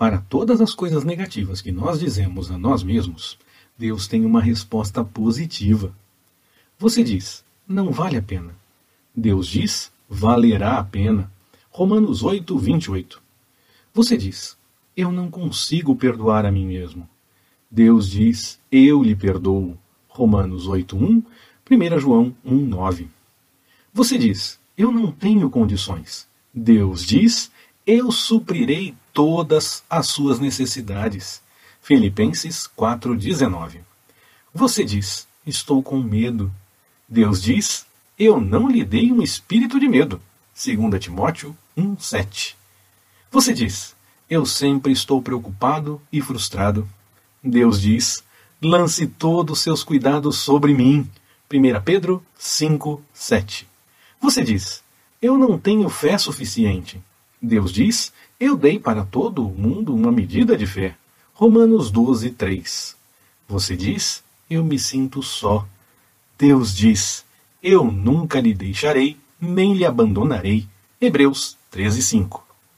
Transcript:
Para todas as coisas negativas que nós dizemos a nós mesmos, Deus tem uma resposta positiva. Você diz, não vale a pena. Deus diz, valerá a pena. Romanos 8, 28. Você diz, eu não consigo perdoar a mim mesmo. Deus diz, eu lhe perdoo. Romanos 8, 1, 1 João 1, 9. Você diz, eu não tenho condições. Deus diz, eu suprirei todas as suas necessidades. Filipenses 4:19. Você diz: Estou com medo. Deus diz: Eu não lhe dei um espírito de medo. 2 Timóteo 1:7. Você diz: Eu sempre estou preocupado e frustrado. Deus diz: Lance todos os seus cuidados sobre mim. 1 Pedro 5:7. Você diz: Eu não tenho fé suficiente. Deus diz: Eu dei para todo o mundo uma medida de fé. Romanos 12, 3. Você diz: Eu me sinto só. Deus diz: Eu nunca lhe deixarei, nem lhe abandonarei. Hebreus 13, 5.